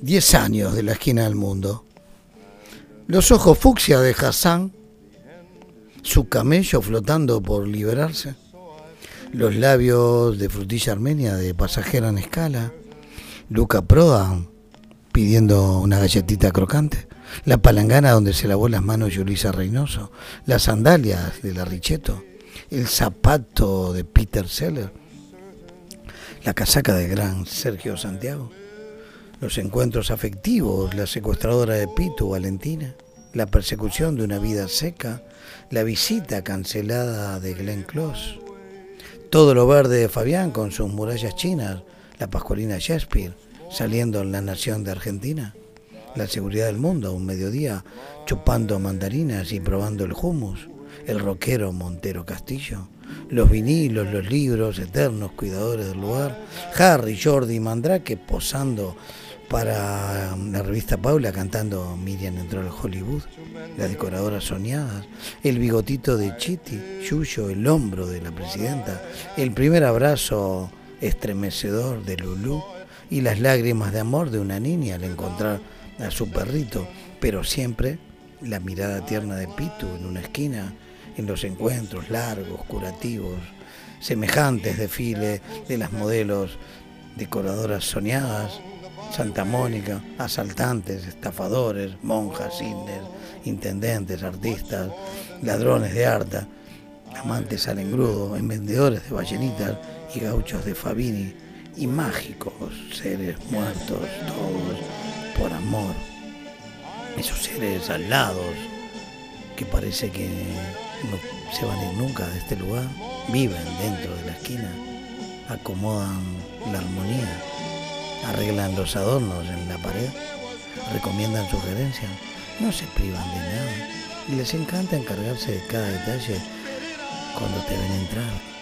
10 años de la esquina del mundo. Los ojos fucsia de Hassan, su camello flotando por liberarse, los labios de frutilla armenia de pasajera en escala, Luca Proda pidiendo una galletita crocante, la palangana donde se lavó las manos Yulisa Reynoso, las sandalias de la Richeto, el zapato de Peter Seller, la casaca de gran Sergio Santiago los encuentros afectivos, la secuestradora de Pitu, Valentina, la persecución de una vida seca, la visita cancelada de Glenn Close, todo lo verde de Fabián con sus murallas chinas, la pascualina Shakespeare saliendo en la nación de Argentina, la seguridad del mundo un mediodía chupando mandarinas y probando el hummus, el rockero Montero Castillo, los vinilos, los libros eternos cuidadores del lugar, Harry, Jordi y Mandrake posando para la revista Paula cantando Miriam entró al Hollywood, las decoradoras soñadas, el bigotito de Chiti, Yuyo, el hombro de la presidenta, el primer abrazo estremecedor de Lulú y las lágrimas de amor de una niña al encontrar a su perrito, pero siempre la mirada tierna de Pitu en una esquina, en los encuentros largos, curativos, semejantes desfiles de las modelos decoradoras soñadas, Santa Mónica, asaltantes, estafadores, monjas, indios, intendentes, artistas, ladrones de harta, amantes al engrudo, vendedores de ballenitas y gauchos de Fabini, y mágicos seres muertos, todos por amor. Esos seres alados que parece que no se van a ir nunca de este lugar, viven dentro de la esquina, acomodan la armonía arreglan los adornos en la pared, recomiendan sugerencias, no se privan de nada y les encanta encargarse de cada detalle cuando te ven entrar.